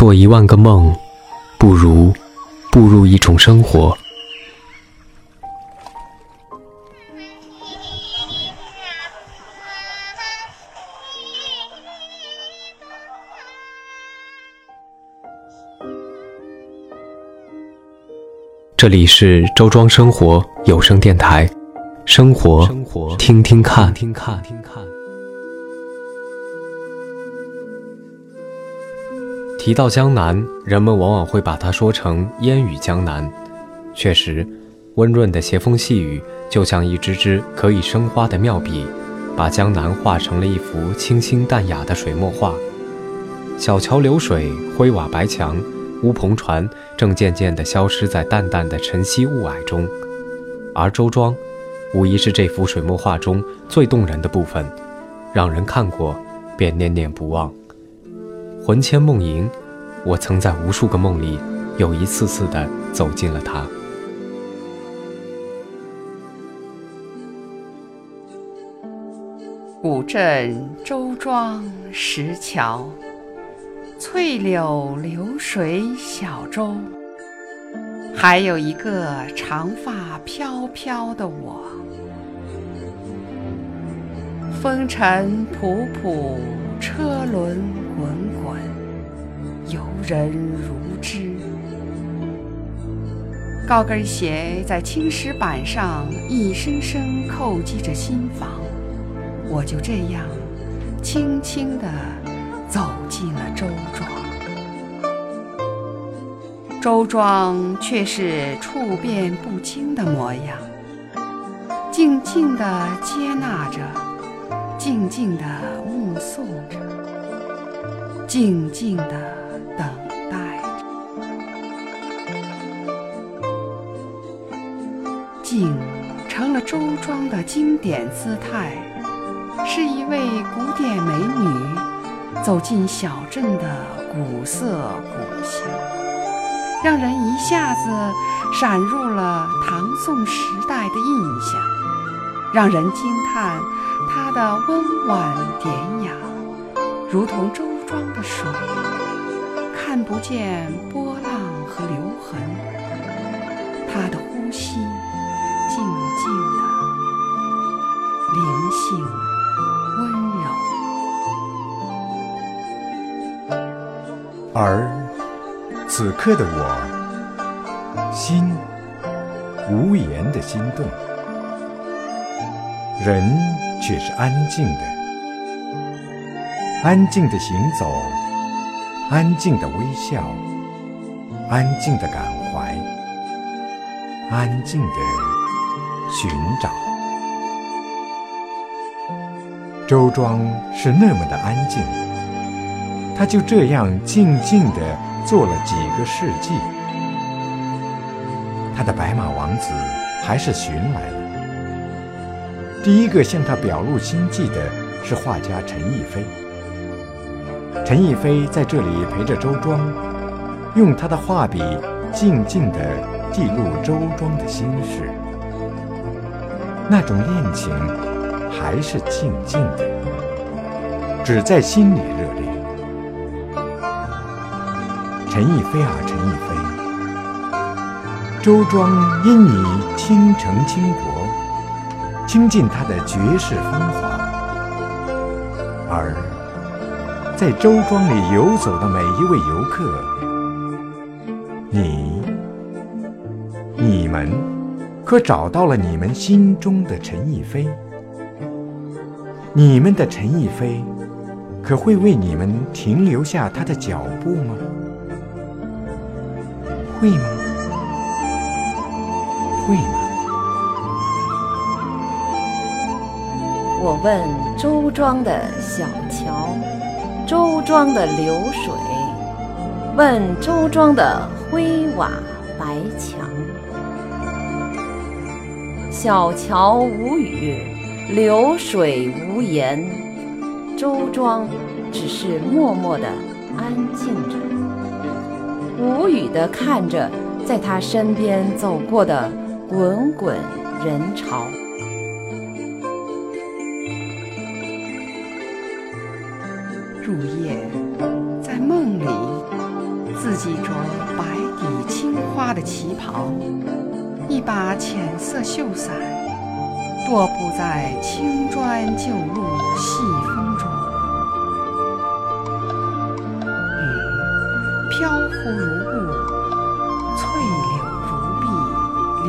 做一万个梦，不如步入一种生活。这里是周庄生活有声电台，生活，听听看。提到江南，人们往往会把它说成烟雨江南。确实，温润的斜风细雨就像一支支可以生花的妙笔，把江南画成了一幅清新淡雅的水墨画。小桥流水，灰瓦白墙。乌篷船正渐渐地消失在淡淡的晨曦雾霭中，而周庄，无疑是这幅水墨画中最动人的部分，让人看过便念念不忘。魂牵梦萦，我曾在无数个梦里，又一次次地走进了它。古镇周庄石桥。翠柳流水小舟，还有一个长发飘飘的我。风尘仆仆，车轮滚滚，游人如织。高跟鞋在青石板上一声声叩击着心房，我就这样轻轻地。走进了周庄，周庄却是处变不惊的模样，静静地接纳着，静静地目送着，静静地静成了周庄的经典姿态，是一位古典美女。走进小镇的古色古香，让人一下子闪入了唐宋时代的印象，让人惊叹它的温婉典雅，如同周庄的水，看不见波浪和留痕，它的呼吸灵性温柔。而此刻的我，心无言的心动，人却是安静的，安静的行走，安静的微笑，安静的感怀，安静的寻找。周庄是那么的安静。他就这样静静地做了几个世纪，他的白马王子还是寻来了。第一个向他表露心迹的是画家陈逸飞。陈逸飞在这里陪着周庄，用他的画笔静静地记录周庄的心事。那种恋情还是静静的，只在心里热烈。陈逸飞啊，陈逸飞，周庄因你倾城倾国，倾尽他的绝世风华；而在周庄里游走的每一位游客，你、你们，可找到了你们心中的陈逸飞？你们的陈逸飞，可会为你们停留下他的脚步吗？会吗？会吗？我问周庄的小桥，周庄的流水，问周庄的灰瓦白墙。小桥无语，流水无言，周庄只是默默的安静着。无语地看着在他身边走过的滚滚人潮。入夜，在梦里，自己着白底青花的旗袍，一把浅色绣伞，踱步在青砖旧路细风中。雨飘忽如雾，翠柳如碧，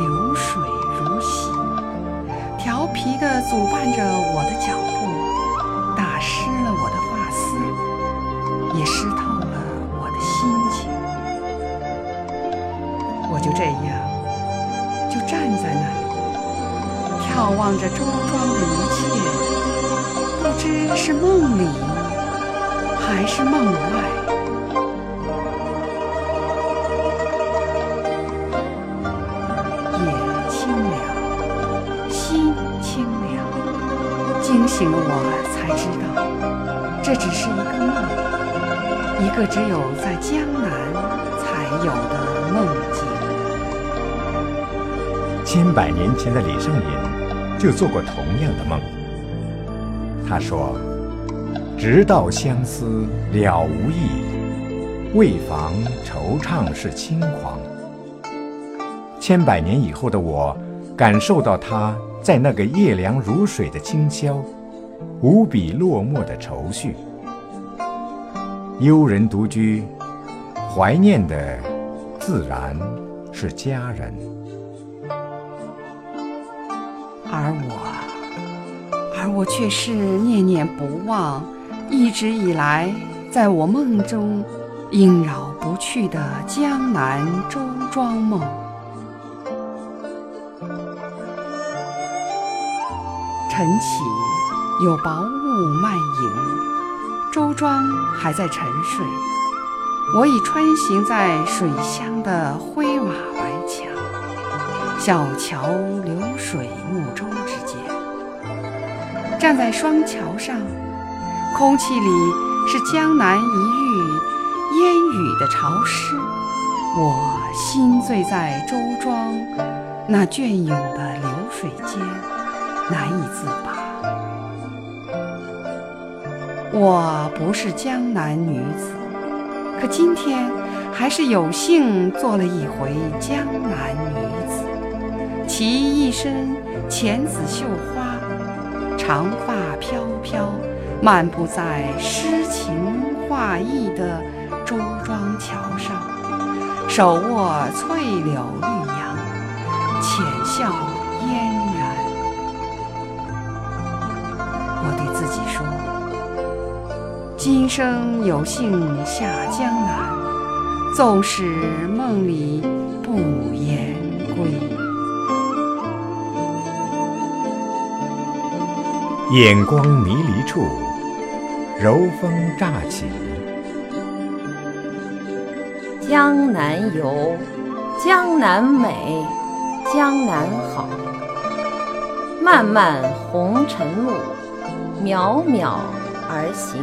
流水如洗，调皮的阻绊着我的脚步，眺望着周庄的一切，不知是梦里还是梦外。夜清凉，心清凉，惊醒了我，才知道这只是一个梦，一个只有在江南才有的梦境。千百年前的李商隐就做过同样的梦。他说：“直到相思了无益，为防惆怅是轻狂。”千百年以后的我，感受到他在那个夜凉如水的清宵，无比落寞的愁绪。幽人独居，怀念的自然是家人。而我，而我却是念念不忘，一直以来在我梦中萦绕不去的江南周庄梦。晨起，有薄雾漫影，周庄还在沉睡。我已穿行在水乡的灰瓦白墙、小桥流水木舟之间，站在双桥上，空气里是江南一遇烟雨的潮湿。我心醉在周庄那隽永的流水间。难以自拔。我不是江南女子，可今天还是有幸做了一回江南女。其一身浅紫绣花，长发飘飘，漫步在诗情画意的周庄桥上，手握翠柳绿杨，浅笑嫣然。我对自己说：“今生有幸下江南，纵使梦里不眼光迷离处，柔风乍起。江南游，江南美，江南好。漫漫红尘路，渺渺而行。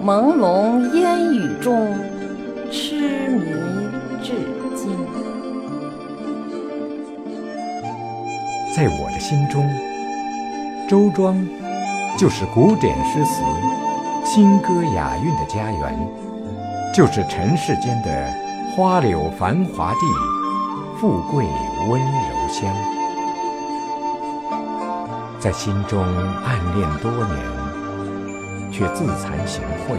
朦胧烟雨中，痴迷至今。在我的心中，周庄就是古典诗词、清歌雅韵的家园，就是尘世间的花柳繁华地，富贵温柔乡。在心中暗恋多年，却自惭形秽，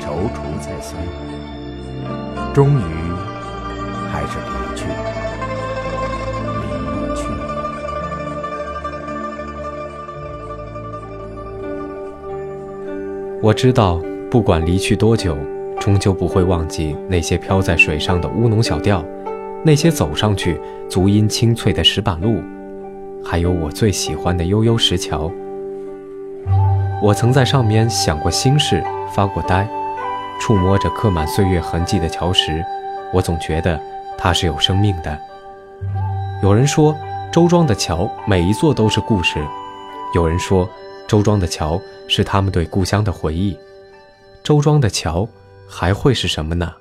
踌躇再三，终于还是离去，了我知道，不管离去多久，终究不会忘记那些飘在水上的乌龙小调，那些走上去足音清脆的石板路，还有我最喜欢的悠悠石桥。我曾在上面想过心事，发过呆，触摸着刻满岁月痕迹的桥石，我总觉得它是有生命的。有人说，周庄的桥每一座都是故事；有人说，周庄的桥是他们对故乡的回忆。周庄的桥还会是什么呢？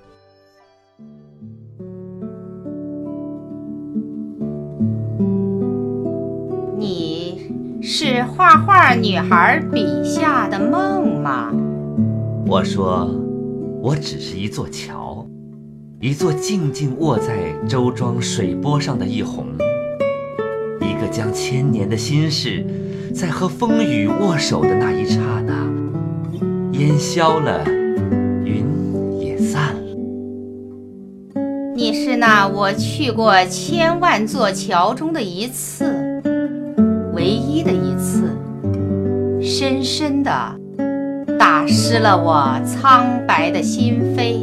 你是画画女孩笔下的梦吗？我说，我只是一座桥，一座静静卧在周庄水波上的一泓，一个将千年的心事，在和风雨握手的那一刹那，烟消了，云也散了。你是那我去过千万座桥中的一次，唯一的一次，深深的打湿了我苍白的心扉。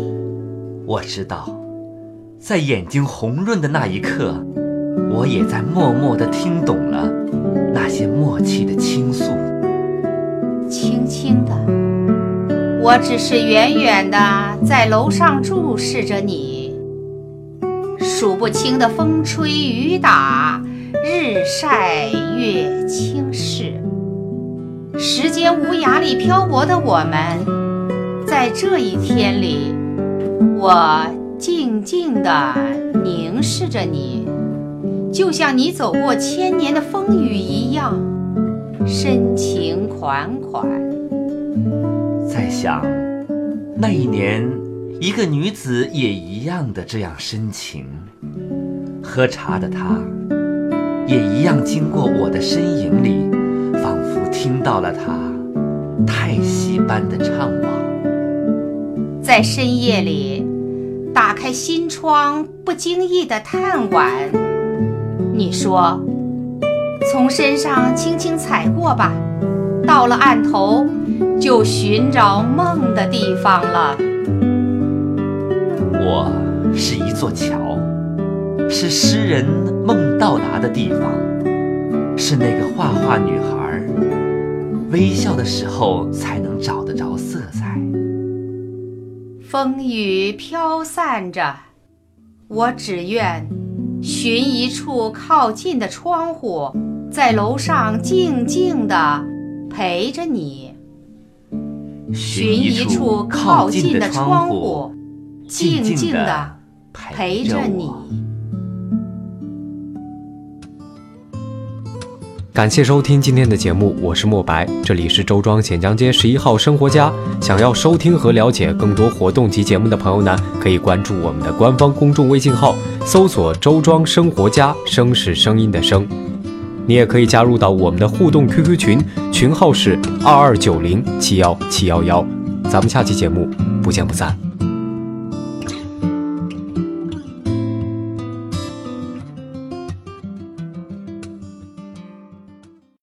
我知道，在眼睛红润的那一刻，我也在默默的听懂了那些默契的倾诉。轻轻的，我只是远远的在楼上注视着你。数不清的风吹雨打，日晒月轻视，时间无涯里漂泊的我们，在这一天里，我静静的凝视着你，就像你走过千年的风雨一样，深情款款。在想，那一年，一个女子也一样的这样深情。喝茶的她，也一样经过我的身影里，仿佛听到了她叹息般的怅惘。在深夜里，打开心窗，不经意的探晚。你说：“从身上轻轻踩过吧，到了岸头，就寻找梦的地方了。”我是一座桥。是诗人梦到达的地方，是那个画画女孩微笑的时候才能找得着色彩。风雨飘散着，我只愿寻一处靠近的窗户，在楼上静静地陪着你。寻一处靠近的窗户，静静地陪着你。感谢收听今天的节目，我是墨白，这里是周庄咸江街十一号生活家。想要收听和了解更多活动及节目的朋友呢，可以关注我们的官方公众微信号，搜索“周庄生活家”，声是声音的声。你也可以加入到我们的互动 QQ 群，群号是二二九零七幺七幺幺。咱们下期节目不见不散。